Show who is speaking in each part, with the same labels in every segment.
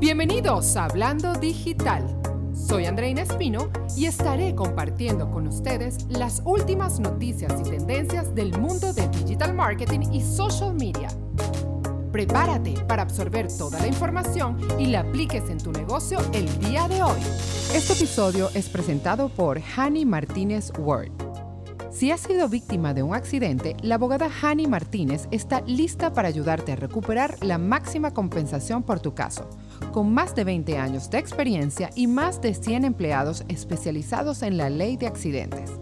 Speaker 1: Bienvenidos a Hablando Digital. Soy Andreina Espino y estaré compartiendo con ustedes las últimas noticias y tendencias del mundo de digital marketing y social media. Prepárate para absorber toda la información y la apliques en tu negocio el día de hoy. Este episodio es presentado por Hani Martínez Word. Si has sido víctima de un accidente, la abogada Hani Martínez está lista para ayudarte a recuperar la máxima compensación por tu caso con más de 20 años de experiencia y más de 100 empleados especializados en la ley de accidentes.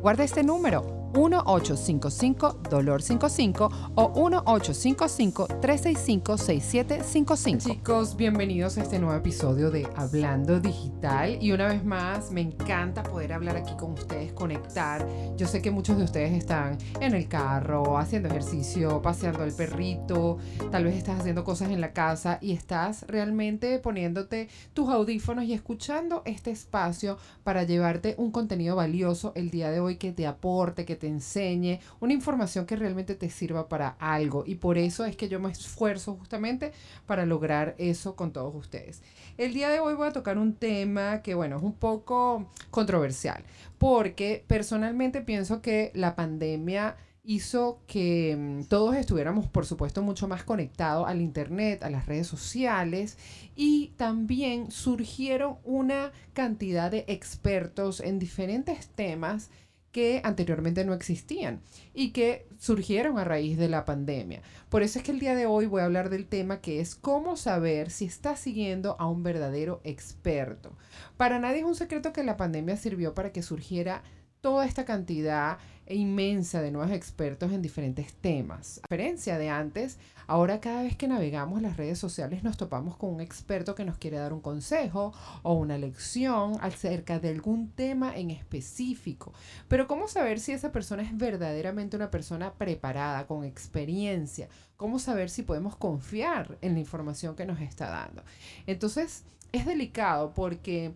Speaker 1: Guarda este número 1855-DOLOR55 o 1855-365-6755. Chicos, bienvenidos a este nuevo episodio de Hablando Digital. Y una vez más, me encanta poder hablar aquí con ustedes, conectar. Yo sé que muchos de ustedes están en el carro, haciendo ejercicio, paseando al perrito, tal vez estás haciendo cosas en la casa y estás realmente poniéndote tus audífonos y escuchando este espacio para llevarte un contenido valioso el día de hoy que te aporte, que te enseñe, una información que realmente te sirva para algo. Y por eso es que yo me esfuerzo justamente para lograr eso con todos ustedes. El día de hoy voy a tocar un tema que, bueno, es un poco controversial, porque personalmente pienso que la pandemia hizo que mm, todos estuviéramos, por supuesto, mucho más conectados al Internet, a las redes sociales y también surgieron una cantidad de expertos en diferentes temas que anteriormente no existían y que surgieron a raíz de la pandemia. Por eso es que el día de hoy voy a hablar del tema que es cómo saber si estás siguiendo a un verdadero experto. Para nadie es un secreto que la pandemia sirvió para que surgiera toda esta cantidad inmensa de nuevos expertos en diferentes temas. A diferencia de antes, ahora cada vez que navegamos las redes sociales nos topamos con un experto que nos quiere dar un consejo o una lección acerca de algún tema en específico. Pero ¿cómo saber si esa persona es verdaderamente una persona preparada, con experiencia? ¿Cómo saber si podemos confiar en la información que nos está dando? Entonces, es delicado porque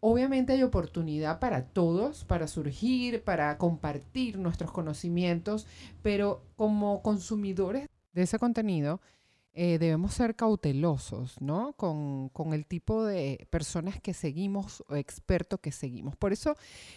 Speaker 1: Obviamente hay oportunidad para todos, para surgir, para compartir nuestros conocimientos, pero como consumidores de ese contenido eh, debemos ser cautelosos, ¿no? Con, con, el tipo de personas que seguimos o expertos que seguimos. Por eso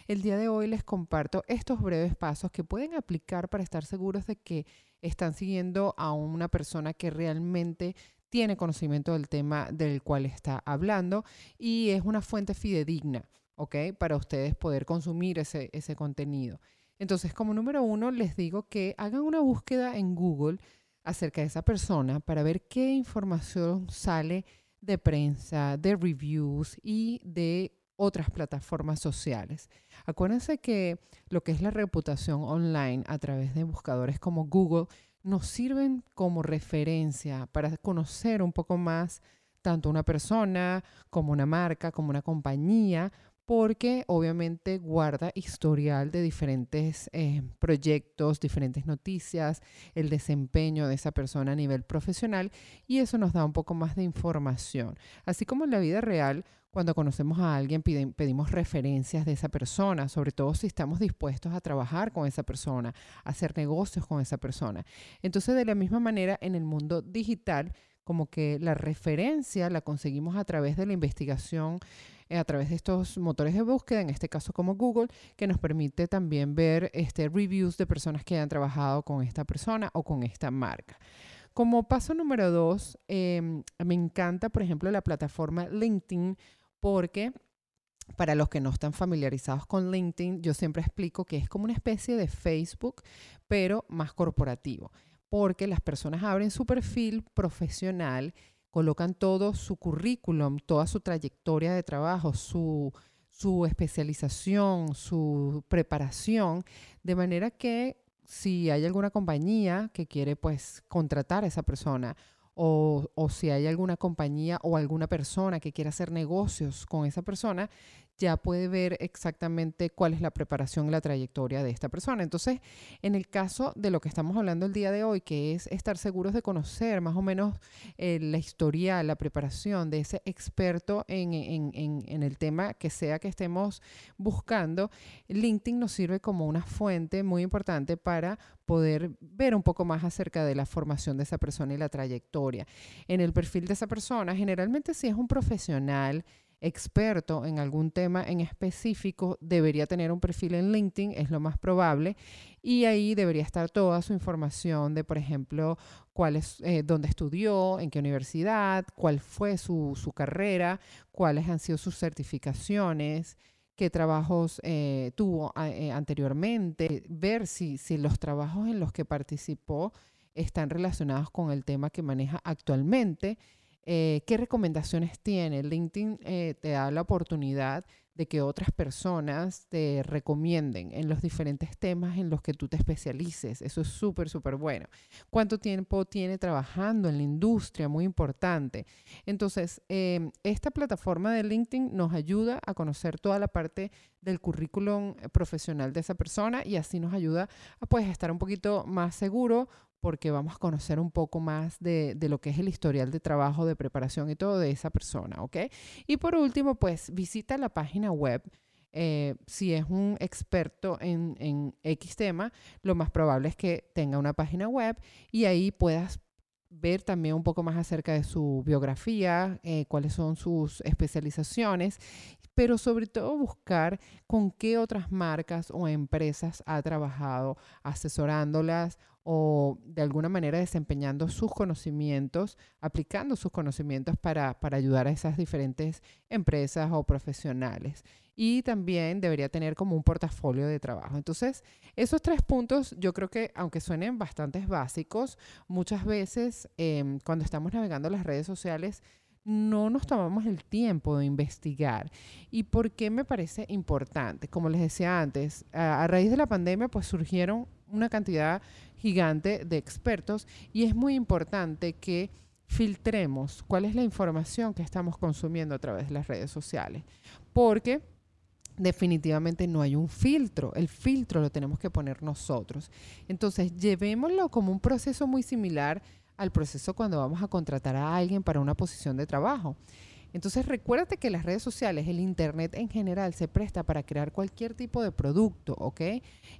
Speaker 1: el día de hoy les comparto estos breves pasos que pueden aplicar para estar seguros de que están siguiendo a una persona que realmente tiene conocimiento del tema del cual está hablando y es una fuente fidedigna, ¿ok? Para ustedes poder consumir ese, ese contenido. Entonces, como número uno, les digo que hagan una búsqueda en Google acerca de esa persona para ver qué información sale de prensa, de reviews y de otras plataformas sociales. Acuérdense que lo que es la reputación online a través de buscadores como Google nos sirven como referencia para conocer un poco más tanto una persona como una marca, como una compañía, porque obviamente guarda historial de diferentes eh, proyectos, diferentes noticias, el desempeño de esa persona a nivel profesional y eso nos da un poco más de información. Así como en la vida real, cuando conocemos a alguien pedimos referencias de esa persona, sobre todo si estamos dispuestos a trabajar con esa persona, a hacer negocios con esa persona. Entonces, de la misma manera, en el mundo digital, como que la referencia la conseguimos a través de la investigación, eh, a través de estos motores de búsqueda, en este caso como Google, que nos permite también ver este, reviews de personas que han trabajado con esta persona o con esta marca. Como paso número dos, em, me encanta, por ejemplo, la plataforma LinkedIn porque para los que no están familiarizados con LinkedIn, yo siempre explico que es como una especie de Facebook, pero más corporativo, porque las personas abren su perfil profesional, colocan todo su currículum, toda su trayectoria de trabajo, su, especialización, su preparación, de manera que si hay alguna compañía que quiere pues contratar a esa persona o, si hay alguna compañía o alguna persona que quiera hacer negocios con esa persona, ya puede ver exactamente cuál es la preparación y la trayectoria de esta persona. Entonces, en el caso de lo que estamos hablando el día de hoy, que es estar seguros de conocer más o menos eh, la historia, la preparación de ese experto en, en, el tema que sea que estemos buscando, LinkedIn nos sirve como una fuente muy importante para poder ver un poco más acerca de la formación de esa persona y la trayectoria. En el perfil de esa persona, generalmente si es un profesional, experto en algún tema en específico, debería tener un perfil en LinkedIn, es lo más probable, y ahí debería estar toda su información de, por ejemplo, cuál es, eh, dónde estudió, en qué universidad, cuál fue su, carrera, cuáles han sido sus certificaciones, qué trabajos eh, tuvo eh, anteriormente, ver si, si los trabajos en los que participó están relacionados con el tema que maneja actualmente eh, ¿Qué recomendaciones tiene? LinkedIn eh, te da la oportunidad de que otras personas te recomienden en los diferentes temas en los que tú te especialices. Eso es súper, súper bueno. ¿Cuánto tiempo tiene trabajando en la industria? Muy importante. Entonces, em, esta plataforma de LinkedIn nos ayuda a conocer toda la parte del currículum profesional de esa persona y así nos ayuda a pues, estar un poquito más seguro porque vamos a conocer un poco más de, lo que es el historial de trabajo, de preparación y todo de esa persona, ¿ok? Y por último, pues visita la página web. Eh, si es un experto en, en X tema, lo más probable es que tenga una página web y ahí puedas ver también un poco más acerca de su biografía, eh, cuáles son sus especializaciones, pero sobre todo buscar con qué otras marcas o empresas ha trabajado asesorándolas o de alguna manera desempeñando sus conocimientos, aplicando sus conocimientos para, ayudar a esas diferentes empresas o profesionales. Y también debería tener como un portafolio de trabajo. Entonces, esos tres puntos yo creo que, aunque suenen bastante básicos, muchas veces em, cuando estamos navegando las redes sociales, no nos tomamos el tiempo de investigar. ¿Y por qué me parece importante? Como les decía antes, a, a raíz de la pandemia, pues surgieron una cantidad gigante de expertos y es muy importante que filtremos cuál es la información que estamos consumiendo a través de las redes sociales, porque definitivamente no hay un filtro, el filtro lo tenemos que poner nosotros. Entonces, llevémoslo como un proceso muy similar al proceso cuando vamos a contratar a alguien para una posición de trabajo. Entonces recuérdate que las redes sociales, el Internet en general, se presta para crear cualquier tipo de producto, ¿ok?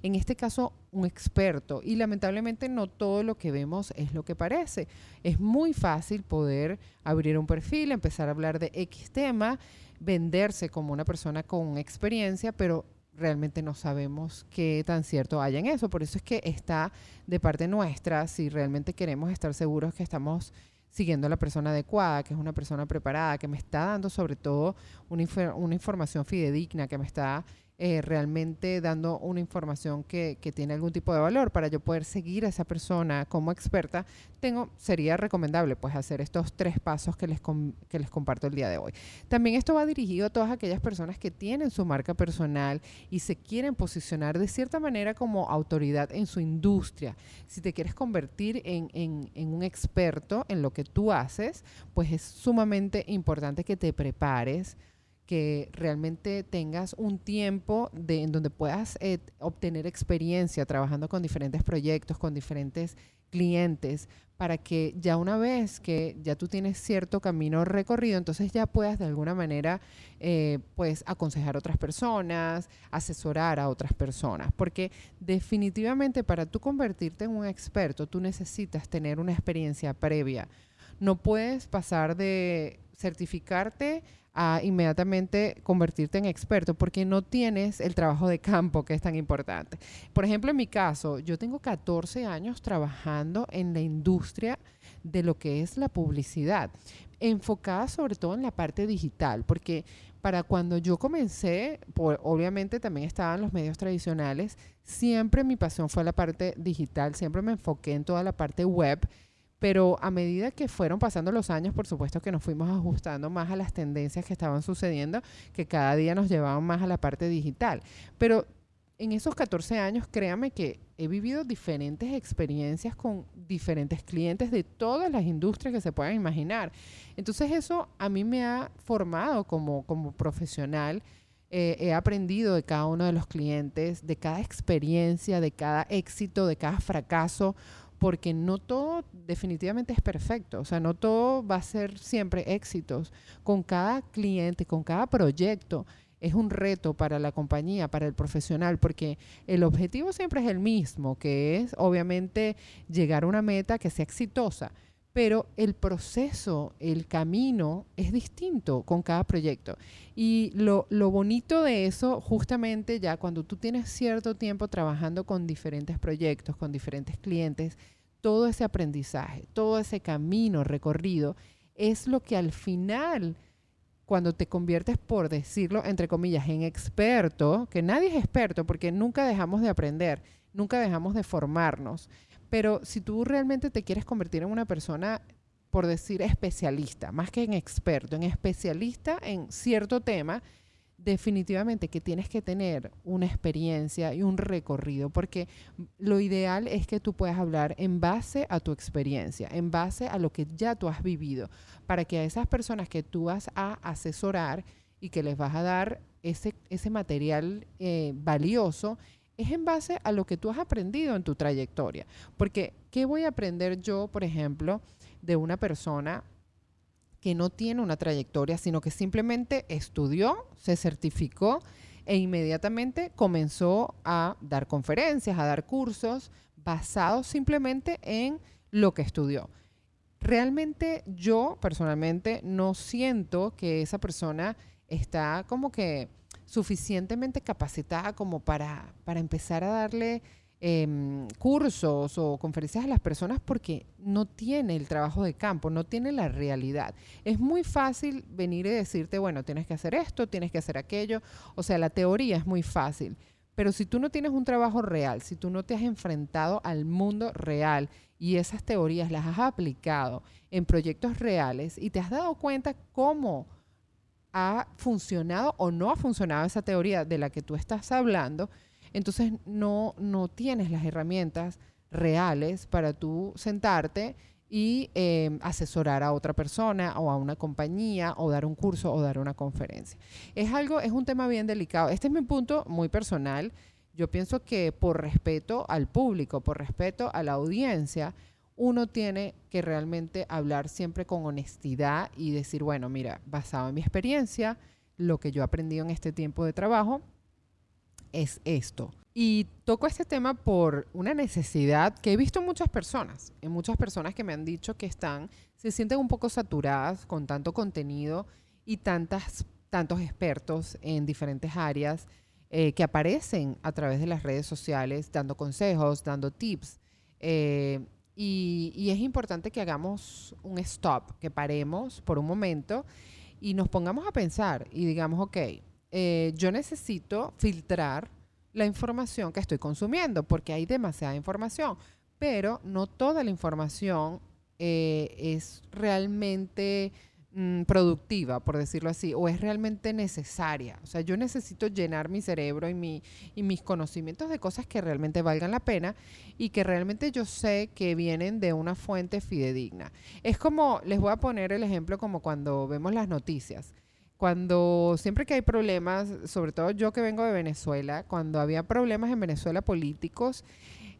Speaker 1: En este caso, un experto. Y lamentablemente no todo lo que vemos es lo que parece. Es muy fácil poder abrir un perfil, empezar a hablar de X tema, venderse como una persona con experiencia, pero realmente no sabemos qué tan cierto haya en eso. Por eso es que está de parte nuestra, si realmente queremos estar seguros que estamos siguiendo a la persona adecuada, que es una persona preparada, que me está dando sobre todo una, una información fidedigna, que me está eh, realmente dando una información que, tiene algún tipo de valor para yo poder seguir a esa persona como experta, sería recomendable pues hacer estos tres pasos que les, que les comparto el día de hoy. También esto va dirigido a todas aquellas personas que tienen su marca personal y se quieren posicionar de cierta manera como autoridad en su industria. Si te quieres convertir en, en, en un experto en lo que tú haces, pues es sumamente importante que te prepares que realmente tengas un tiempo en donde puedas eh, obtener experiencia trabajando con diferentes proyectos, con diferentes clientes, para que ya una vez que ya tú tienes cierto camino recorrido, entonces ya puedas de alguna manera eh, pues aconsejar a otras personas, asesorar a otras personas, porque definitivamente para tú convertirte en un experto, tú necesitas tener una experiencia previa. No puedes pasar de certificarte a inmediatamente convertirte en experto porque no tienes el trabajo de campo que es tan importante. Por ejemplo, en mi caso, yo tengo 14 años trabajando en la industria de lo que es la publicidad, enfocada sobre todo en la parte digital, porque para cuando yo comencé, obviamente también estaban los medios tradicionales, siempre mi pasión fue la parte digital, siempre me enfoqué en toda la parte web pero a medida que fueron pasando los años, por supuesto que nos fuimos ajustando más a las tendencias que estaban sucediendo, que cada día nos llevaban más a la parte digital. Pero en esos 14 años, créame que he vivido diferentes experiencias con diferentes clientes de todas las industrias que se puedan imaginar. Entonces eso a mí me ha formado como, como profesional eh, he aprendido de cada uno de los clientes, de cada experiencia, de cada éxito, de cada fracaso, porque no todo definitivamente es perfecto, o sea, no todo va a ser siempre éxitos. Con cada cliente, con cada proyecto, es un reto para la compañía, para el profesional, porque el objetivo siempre es el mismo, que es obviamente llegar a una meta que sea exitosa, pero el proceso, el camino es distinto con cada proyecto. Y lo, bonito de eso, justamente ya cuando tú tienes cierto tiempo trabajando con diferentes proyectos, con diferentes clientes, todo ese aprendizaje, todo ese camino recorrido, es lo que al final cuando te conviertes, por decirlo, entre comillas, en experto, que nadie es experto porque nunca dejamos de aprender, nunca dejamos de formarnos, pero si tú realmente te quieres convertir en una persona, por decir, especialista, más que en experto, en especialista en cierto tema, definitivamente que tienes que tener una experiencia y un recorrido, porque lo ideal es que tú puedas hablar en base a tu experiencia, en base a lo que ya tú has vivido, para que a esas personas que tú vas a asesorar y que les vas a dar ese, ese material eh, valioso, es en base a lo que tú has aprendido en tu trayectoria. Porque, ¿qué voy a aprender yo, por ejemplo, de una persona que no tiene una trayectoria, sino que simplemente estudió, se certificó e inmediatamente comenzó a dar conferencias, a dar cursos basados simplemente en lo que estudió. Realmente yo personalmente no siento que esa persona está como que suficientemente capacitada como para, para empezar a darle Em, cursos o conferencias a las personas porque no tiene el trabajo de campo, no tiene la realidad. Es muy fácil venir y decirte, bueno, tienes que hacer esto, tienes que hacer aquello. O sea, la teoría es muy fácil. Pero si tú no tienes un trabajo real, si tú no te has enfrentado al mundo real y esas teorías las has aplicado en proyectos reales y te has dado cuenta cómo ha funcionado o no ha funcionado esa teoría de la que tú estás hablando, entonces no, no tienes las herramientas reales para tú sentarte y eh, asesorar a otra persona o a una compañía o dar un curso o dar una conferencia. Es algo, es un tema bien delicado. Este es mi punto muy personal. Yo pienso que por respeto al público, por respeto a la audiencia, uno tiene que realmente hablar siempre con honestidad y decir, bueno, mira, basado en mi experiencia, lo que yo he aprendido en este tiempo de trabajo, es esto. Y toco este tema por una necesidad que he visto en muchas personas, en muchas personas que me han dicho que están, se sienten un poco saturadas con tanto contenido y tantas, tantos expertos en diferentes áreas eh, que aparecen a través de las redes sociales dando consejos, dando tips. Eh, y, es importante que hagamos un stop, que paremos por un momento y nos pongamos a pensar y digamos, ok, eh, yo necesito filtrar la información que estoy consumiendo, porque hay demasiada información, pero no toda la información eh, es realmente mm, productiva, por decirlo así, o es realmente necesaria. O sea, yo necesito llenar mi cerebro y, mi, y mis conocimientos de cosas que realmente valgan la pena y que realmente yo sé que vienen de una fuente fidedigna. Es como, les voy a poner el ejemplo como cuando vemos las noticias cuando siempre que hay problemas, sobre todo yo que vengo de Venezuela, cuando había problemas en Venezuela políticos,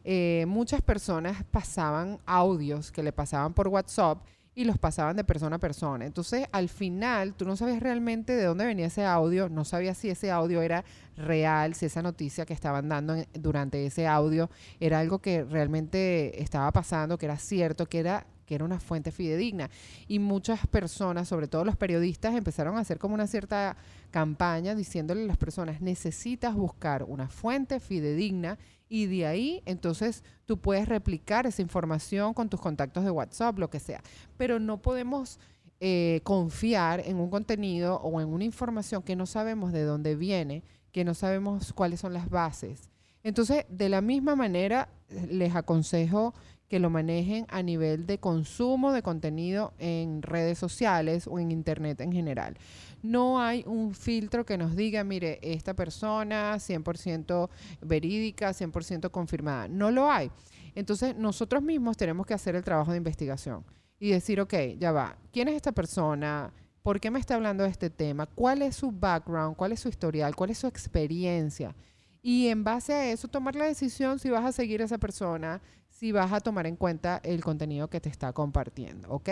Speaker 1: eh, muchas personas pasaban audios que le pasaban por WhatsApp y los pasaban de persona a persona. Entonces, al final, tú no sabías realmente de dónde venía ese audio, no sabías si ese audio era real, si esa noticia que estaban dando durante ese audio era algo que realmente estaba pasando, que era cierto, que era que era una fuente fidedigna. Y muchas personas, sobre todo los periodistas, empezaron a hacer como una cierta campaña diciéndole a las personas, necesitas buscar una fuente fidedigna y de ahí entonces tú puedes replicar esa información con tus contactos de WhatsApp, lo que sea. Pero no podemos eh, confiar en un contenido o en una información que no sabemos de dónde viene, que no sabemos cuáles son las bases. Entonces, de la misma manera, les aconsejo que lo manejen a nivel de consumo de contenido en redes sociales o en Internet en general. No hay un filtro que nos diga, mire, esta persona 100% verídica, 100% confirmada. No lo hay. Entonces, nosotros mismos tenemos que hacer el trabajo de investigación y decir, ok, ya va, ¿quién es esta persona? ¿Por qué me está hablando de este tema? ¿Cuál es su background? ¿Cuál es su historial? ¿Cuál es su experiencia? Y en base a eso tomar la decisión si vas a seguir a esa persona, si vas a tomar en cuenta el contenido que te está compartiendo, ¿ok?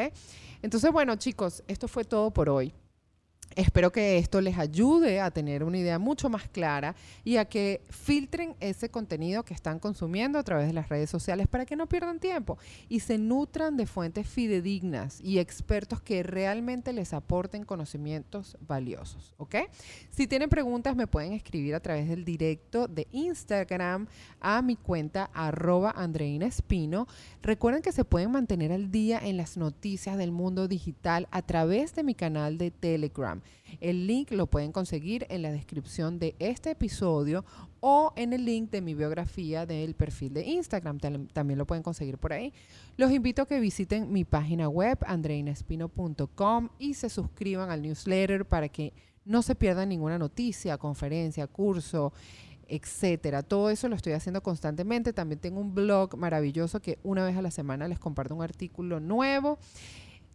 Speaker 1: Entonces, bueno, chicos, esto fue todo por hoy. Espero que esto les ayude a tener una idea mucho más clara y a que filtren ese contenido que están consumiendo a través de las redes sociales para que no pierdan tiempo y se nutran de fuentes fidedignas y expertos que realmente les aporten conocimientos valiosos. ¿Ok? Si tienen preguntas me pueden escribir a través del directo de Instagram a mi cuenta arroba Andreina Espino. Recuerden que se pueden mantener al día en las noticias del mundo digital a través de mi canal de Telegram. El link lo pueden conseguir en la descripción de este episodio o en el link de mi biografía del perfil de Instagram. También lo pueden conseguir por ahí. Los invito a que visiten mi página web, andreinespino.com, y se suscriban al newsletter para que no se pierdan ninguna noticia, conferencia, curso etcétera. Todo eso lo estoy haciendo constantemente. También tengo un blog maravilloso que una vez a la semana les comparto un artículo nuevo.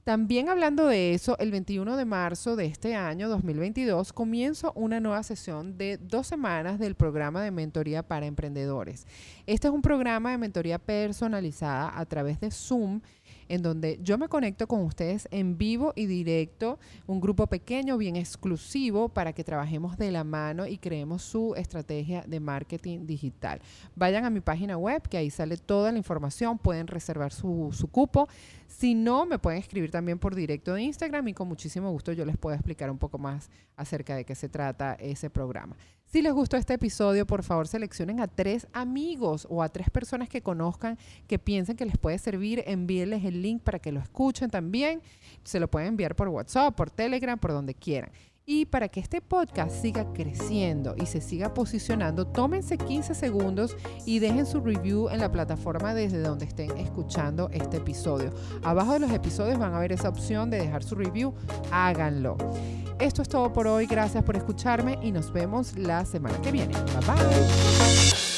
Speaker 1: También hablando de eso, el 21 de marzo de este año 2022 comienzo una nueva sesión de dos semanas del programa de mentoría para emprendedores. Este es un programa de mentoría personalizada a través de Zoom en donde yo me conecto con ustedes en vivo y directo, un grupo pequeño, bien exclusivo, para que trabajemos de la mano y creemos su estrategia de marketing digital. Vayan a mi página web, que ahí sale toda la información, pueden reservar su, cupo. Si no, me pueden escribir también por directo de Instagram y con muchísimo gusto yo les puedo explicar un poco más acerca de qué se trata ese programa. Si les gustó este episodio, por favor seleccionen a tres amigos o a tres personas que conozcan, que piensen que les puede servir, envíenles el link para que lo escuchen también. Se lo pueden enviar por WhatsApp, por Telegram, por donde quieran. Y para que este podcast siga creciendo y se siga posicionando, tómense 15 segundos y dejen su review en la plataforma desde donde estén escuchando este episodio. Abajo de los episodios van a ver esa opción de dejar su review. Háganlo. Esto es todo por hoy. Gracias por escucharme y nos vemos la semana que viene. Bye bye.